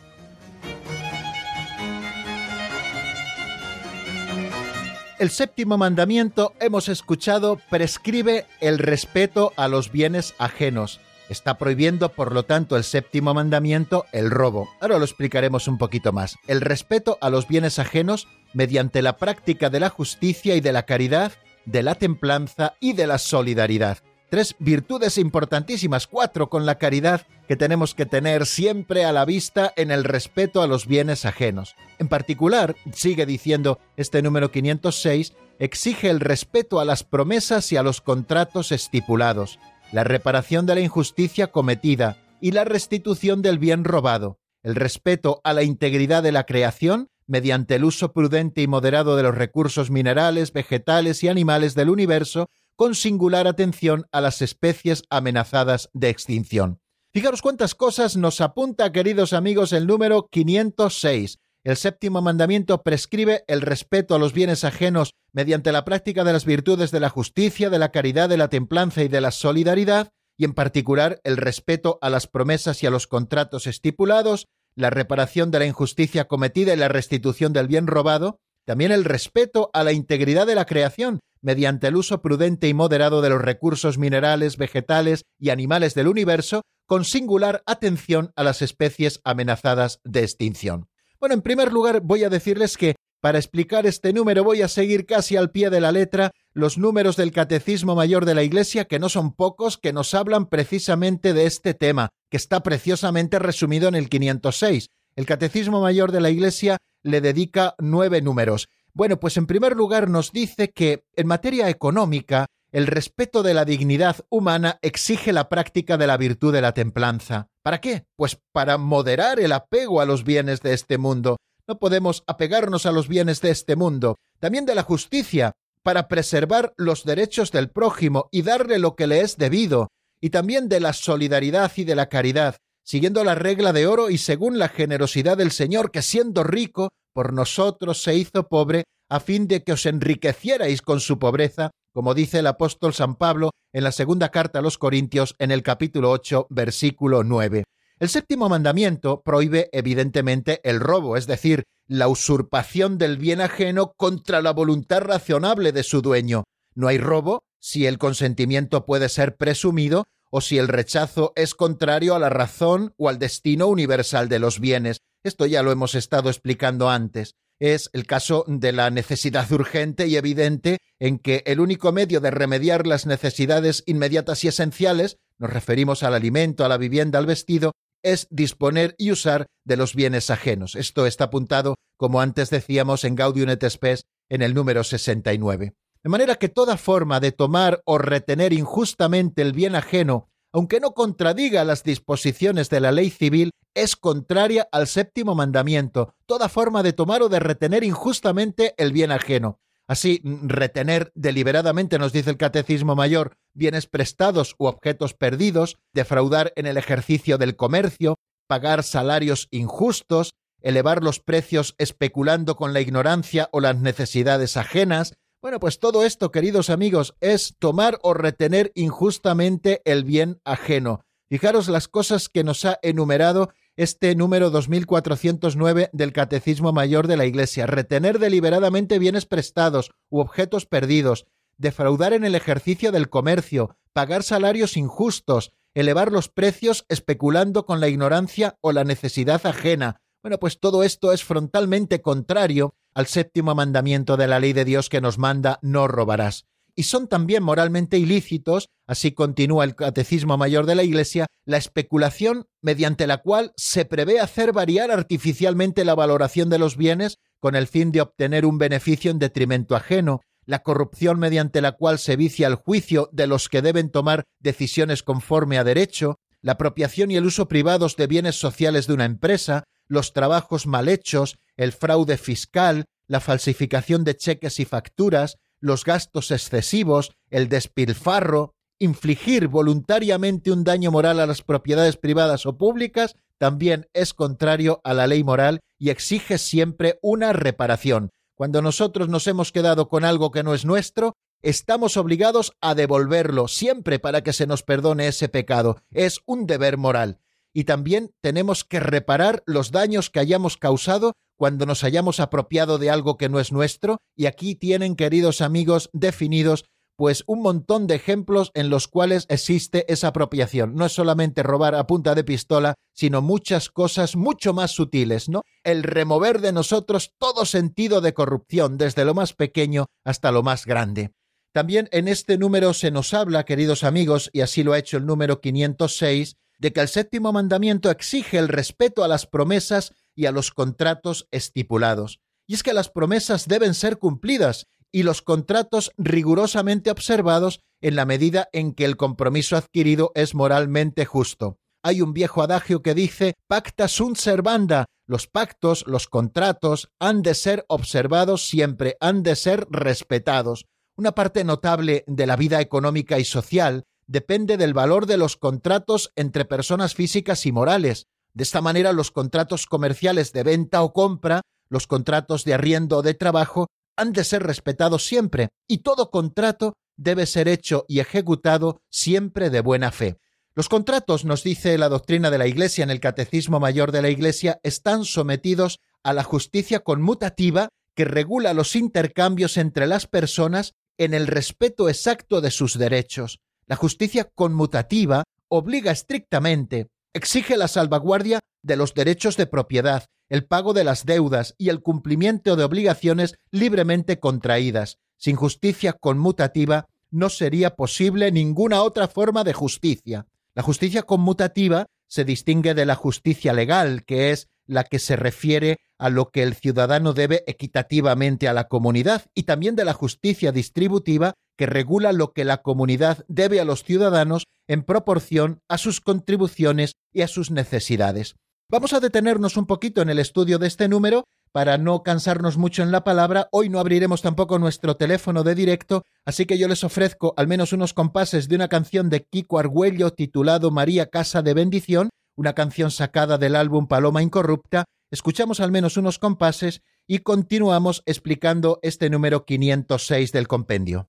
El séptimo mandamiento, hemos escuchado, prescribe el respeto a los bienes ajenos. Está prohibiendo, por lo tanto, el séptimo mandamiento, el robo. Ahora lo explicaremos un poquito más. El respeto a los bienes ajenos mediante la práctica de la justicia y de la caridad, de la templanza y de la solidaridad. Tres virtudes importantísimas, cuatro con la caridad que tenemos que tener siempre a la vista en el respeto a los bienes ajenos. En particular, sigue diciendo este número 506, exige el respeto a las promesas y a los contratos estipulados, la reparación de la injusticia cometida y la restitución del bien robado, el respeto a la integridad de la creación mediante el uso prudente y moderado de los recursos minerales, vegetales y animales del universo, con singular atención a las especies amenazadas de extinción. Fijaros cuántas cosas nos apunta, queridos amigos, el número 506. El séptimo mandamiento prescribe el respeto a los bienes ajenos mediante la práctica de las virtudes de la justicia, de la caridad, de la templanza y de la solidaridad, y en particular el respeto a las promesas y a los contratos estipulados, la reparación de la injusticia cometida y la restitución del bien robado, también el respeto a la integridad de la creación, mediante el uso prudente y moderado de los recursos minerales, vegetales y animales del universo, con singular atención a las especies amenazadas de extinción. Bueno, en primer lugar voy a decirles que para explicar este número voy a seguir casi al pie de la letra los números del Catecismo Mayor de la Iglesia, que no son pocos, que nos hablan precisamente de este tema, que está preciosamente resumido en el 506. El Catecismo Mayor de la Iglesia le dedica nueve números. Bueno, pues en primer lugar nos dice que en materia económica el respeto de la dignidad humana exige la práctica de la virtud de la templanza. ¿Para qué? Pues para moderar el apego a los bienes de este mundo, no podemos apegarnos a los bienes de este mundo, también de la justicia, para preservar los derechos del prójimo y darle lo que le es debido, y también de la solidaridad y de la caridad, siguiendo la regla de oro y según la generosidad del Señor, que siendo rico, por nosotros se hizo pobre, a fin de que os enriquecierais con su pobreza, como dice el apóstol San Pablo en la segunda carta a los Corintios en el capítulo 8, versículo 9. El séptimo mandamiento prohíbe evidentemente el robo, es decir, la usurpación del bien ajeno contra la voluntad razonable de su dueño. No hay robo si el consentimiento puede ser presumido o si el rechazo es contrario a la razón o al destino universal de los bienes. Esto ya lo hemos estado explicando antes. Es el caso de la necesidad urgente y evidente en que el único medio de remediar las necesidades inmediatas y esenciales, nos referimos al alimento, a la vivienda, al vestido, es disponer y usar de los bienes ajenos. Esto está apuntado, como antes decíamos, en Gaudium et Spes en el número 69. De manera que toda forma de tomar o retener injustamente el bien ajeno, aunque no contradiga las disposiciones de la ley civil, es contraria al séptimo mandamiento. Toda forma de tomar o de retener injustamente el bien ajeno. Así, retener deliberadamente, nos dice el Catecismo Mayor, bienes prestados u objetos perdidos, defraudar en el ejercicio del comercio, pagar salarios injustos, elevar los precios especulando con la ignorancia o las necesidades ajenas. Bueno, pues todo esto, queridos amigos, es tomar o retener injustamente el bien ajeno. Fijaros las cosas que nos ha enumerado este número 2409 del Catecismo Mayor de la Iglesia. Retener deliberadamente bienes prestados u objetos perdidos, defraudar en el ejercicio del comercio, pagar salarios injustos, elevar los precios especulando con la ignorancia o la necesidad ajena. Bueno, pues todo esto es frontalmente contrario al séptimo mandamiento de la ley de Dios que nos manda no robarás. Y son también moralmente ilícitos, así continúa el Catecismo Mayor de la Iglesia, la especulación mediante la cual se prevé hacer variar artificialmente la valoración de los bienes con el fin de obtener un beneficio en detrimento ajeno, la corrupción mediante la cual se vicia el juicio de los que deben tomar decisiones conforme a derecho, la apropiación y el uso privados de bienes sociales de una empresa, los trabajos mal hechos, el fraude fiscal, la falsificación de cheques y facturas, los gastos excesivos, el despilfarro, infligir voluntariamente un daño moral a las propiedades privadas o públicas, también es contrario a la ley moral y exige siempre una reparación. Cuando nosotros nos hemos quedado con algo que no es nuestro, estamos obligados a devolverlo siempre para que se nos perdone ese pecado. Es un deber moral. Y también tenemos que reparar los daños que hayamos causado cuando nos hayamos apropiado de algo que no es nuestro. Y aquí tienen, queridos amigos, definidos pues un montón de ejemplos en los cuales existe esa apropiación. No es solamente robar a punta de pistola, sino muchas cosas mucho más sutiles, ¿no? El remover de nosotros todo sentido de corrupción, desde lo más pequeño hasta lo más grande. También en este número se nos habla, queridos amigos, y así lo ha hecho el número 506, de que el séptimo mandamiento exige el respeto a las promesas y a los contratos estipulados. Y es que las promesas deben ser cumplidas y los contratos rigurosamente observados en la medida en que el compromiso adquirido es moralmente justo. Hay un viejo adagio que dice pacta sunt servanda, los pactos, los contratos han de ser observados siempre, han de ser respetados. Una parte notable de la vida económica y social depende del valor de los contratos entre personas físicas y morales. De esta manera, los contratos comerciales de venta o compra, los contratos de arriendo o de trabajo, han de ser respetados siempre y todo contrato debe ser hecho y ejecutado siempre de buena fe. Los contratos, nos dice la doctrina de la Iglesia en el Catecismo Mayor de la Iglesia, están sometidos a la justicia conmutativa que regula los intercambios entre las personas en el respeto exacto de sus derechos. La justicia conmutativa obliga estrictamente, exige la salvaguardia de los derechos de propiedad, el pago de las deudas y el cumplimiento de obligaciones libremente contraídas. Sin justicia conmutativa no sería posible ninguna otra forma de justicia. La justicia conmutativa se distingue de la justicia legal, que es la que se refiere a lo que el ciudadano debe equitativamente a la comunidad, y también de la justicia distributiva, que regula lo que la comunidad debe a los ciudadanos en proporción a sus contribuciones y a sus necesidades. Vamos a detenernos un poquito en el estudio de este número para no cansarnos mucho en la palabra. Hoy no abriremos tampoco nuestro teléfono de directo, así que yo les ofrezco al menos unos compases de una canción de Kiko Argüello titulado María Casa de Bendición, una canción sacada del álbum Paloma Incorrupta. Escuchamos al menos unos compases y continuamos explicando este número 506 del compendio.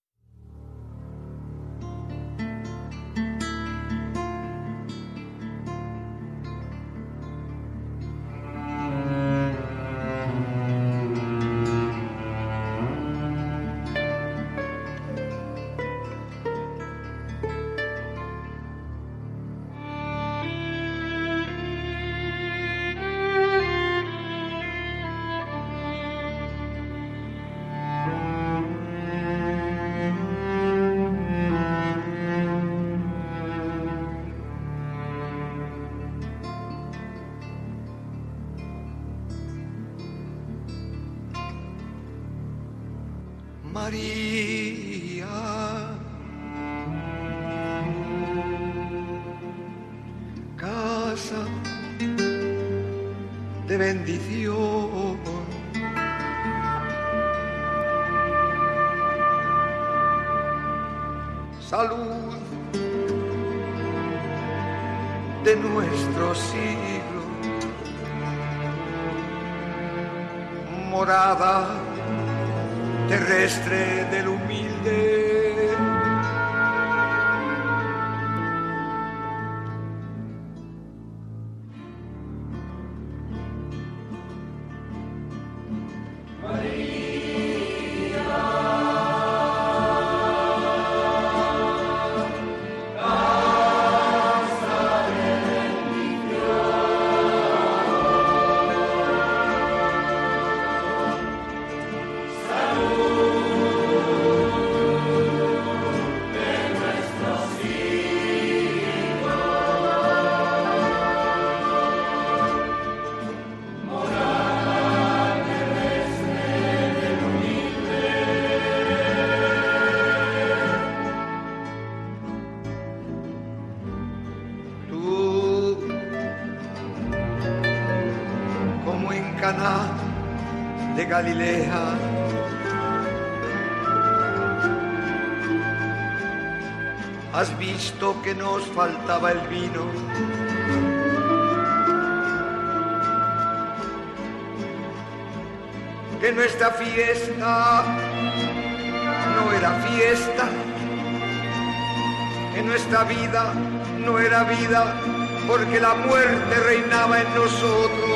Salud de nuestro siglo, morada terrestre del humilde. Nos faltaba el vino. Que nuestra fiesta no era fiesta que nuestra vida no era vida porque la muerte reinaba en nosotros.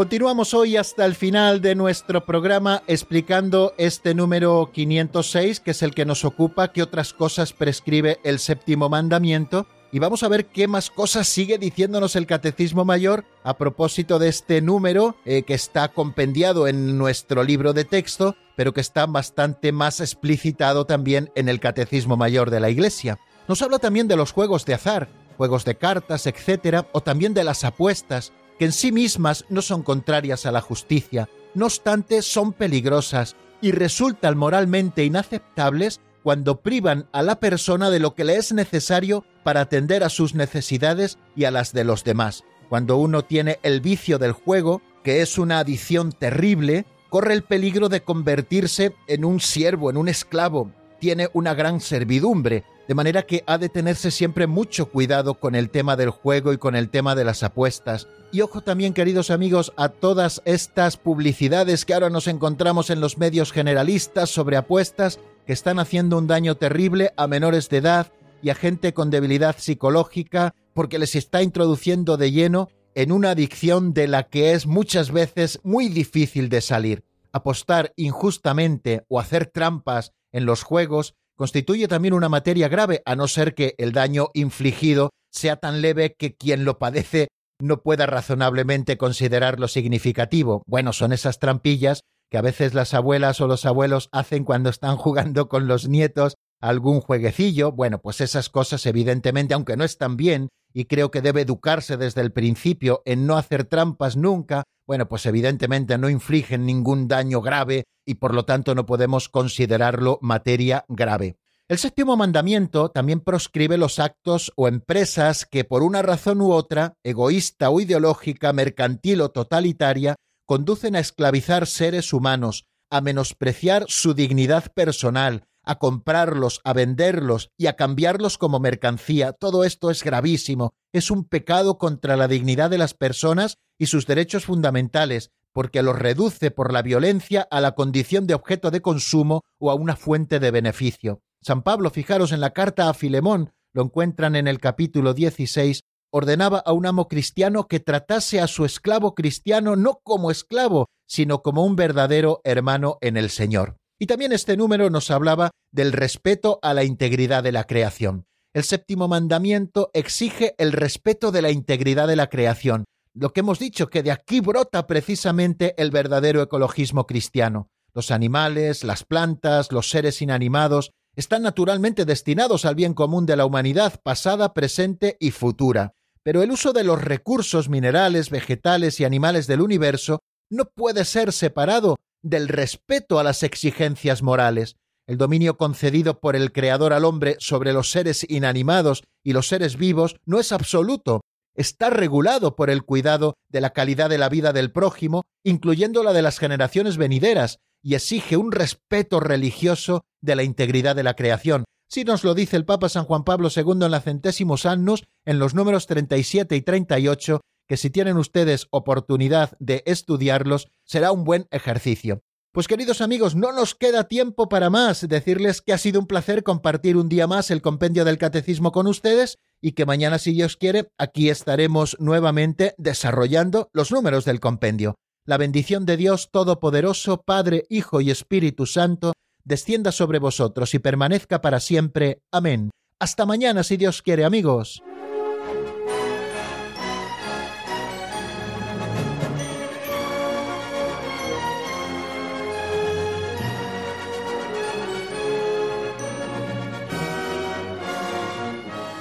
Continuamos hoy hasta el final de nuestro programa explicando este número 506, que es el que nos ocupa, qué otras cosas prescribe el séptimo mandamiento. Y vamos a ver qué más cosas sigue diciéndonos el Catecismo Mayor a propósito de este número eh, que está compendiado en nuestro libro de texto, pero que está bastante más explicitado también en el Catecismo Mayor de la Iglesia. Nos habla también de los juegos de azar, juegos de cartas, etcétera, o también de las apuestas, que en sí mismas no son contrarias a la justicia, no obstante son peligrosas y resultan moralmente inaceptables cuando privan a la persona de lo que le es necesario para atender a sus necesidades y a las de los demás. Cuando uno tiene el vicio del juego, que es una adicción terrible, corre el peligro de convertirse en un siervo, en un esclavo, tiene una gran servidumbre, de manera que ha de tenerse siempre mucho cuidado con el tema del juego y con el tema de las apuestas. Y ojo también, queridos amigos, a todas estas publicidades que ahora nos encontramos en los medios generalistas sobre apuestas que están haciendo un daño terrible a menores de edad y a gente con debilidad psicológica porque les está introduciendo de lleno en una adicción de la que es muchas veces muy difícil de salir. Apostar injustamente o hacer trampas en los juegos constituye también una materia grave, a no ser que el daño infligido sea tan leve que quien lo padece no pueda razonablemente considerarlo significativo. Bueno, son esas trampillas que a veces las abuelas o los abuelos hacen cuando están jugando con los nietos algún jueguecillo. Bueno, pues esas cosas evidentemente, aunque no están bien, y creo que debe educarse desde el principio en no hacer trampas nunca, bueno, pues evidentemente no infligen ningún daño grave y por lo tanto no podemos considerarlo materia grave. El séptimo mandamiento también proscribe los actos o empresas que por una razón u otra, egoísta o ideológica, mercantil o totalitaria, conducen a esclavizar seres humanos, a menospreciar su dignidad personal, a comprarlos, a venderlos y a cambiarlos como mercancía. Todo esto es gravísimo, es un pecado contra la dignidad de las personas y sus derechos fundamentales, porque los reduce por la violencia a la condición de objeto de consumo o a una fuente de beneficio. San Pablo, fijaros en la carta a Filemón, lo encuentran en el capítulo 16, ordenaba a un amo cristiano que tratase a su esclavo cristiano no como esclavo, sino como un verdadero hermano en el Señor. Y también este número nos hablaba del respeto a la integridad de la creación. El séptimo mandamiento exige el respeto de la integridad de la creación. Lo que hemos dicho, que de aquí brota precisamente el verdadero ecologismo cristiano. Los animales, las plantas, los seres inanimados están naturalmente destinados al bien común de la humanidad pasada, presente y futura. Pero el uso de los recursos minerales, vegetales y animales del universo no puede ser separado del respeto a las exigencias morales. El dominio concedido por el Creador al hombre sobre los seres inanimados y los seres vivos no es absoluto, está regulado por el cuidado de la calidad de la vida del prójimo, incluyendo la de las generaciones venideras, y exige un respeto religioso de la integridad de la creación. Si nos lo dice el Papa San Juan Pablo II en la Centésimos Annus, en los números 37 y 38, que si tienen ustedes oportunidad de estudiarlos, será un buen ejercicio. Pues queridos amigos, no nos queda tiempo para más. Decirles que ha sido un placer compartir un día más el compendio del catecismo con ustedes y que mañana, si Dios quiere, aquí estaremos nuevamente desarrollando los números del compendio. La bendición de Dios Todopoderoso, Padre, Hijo y Espíritu Santo, descienda sobre vosotros y permanezca para siempre. Amén. Hasta mañana, si Dios quiere, amigos.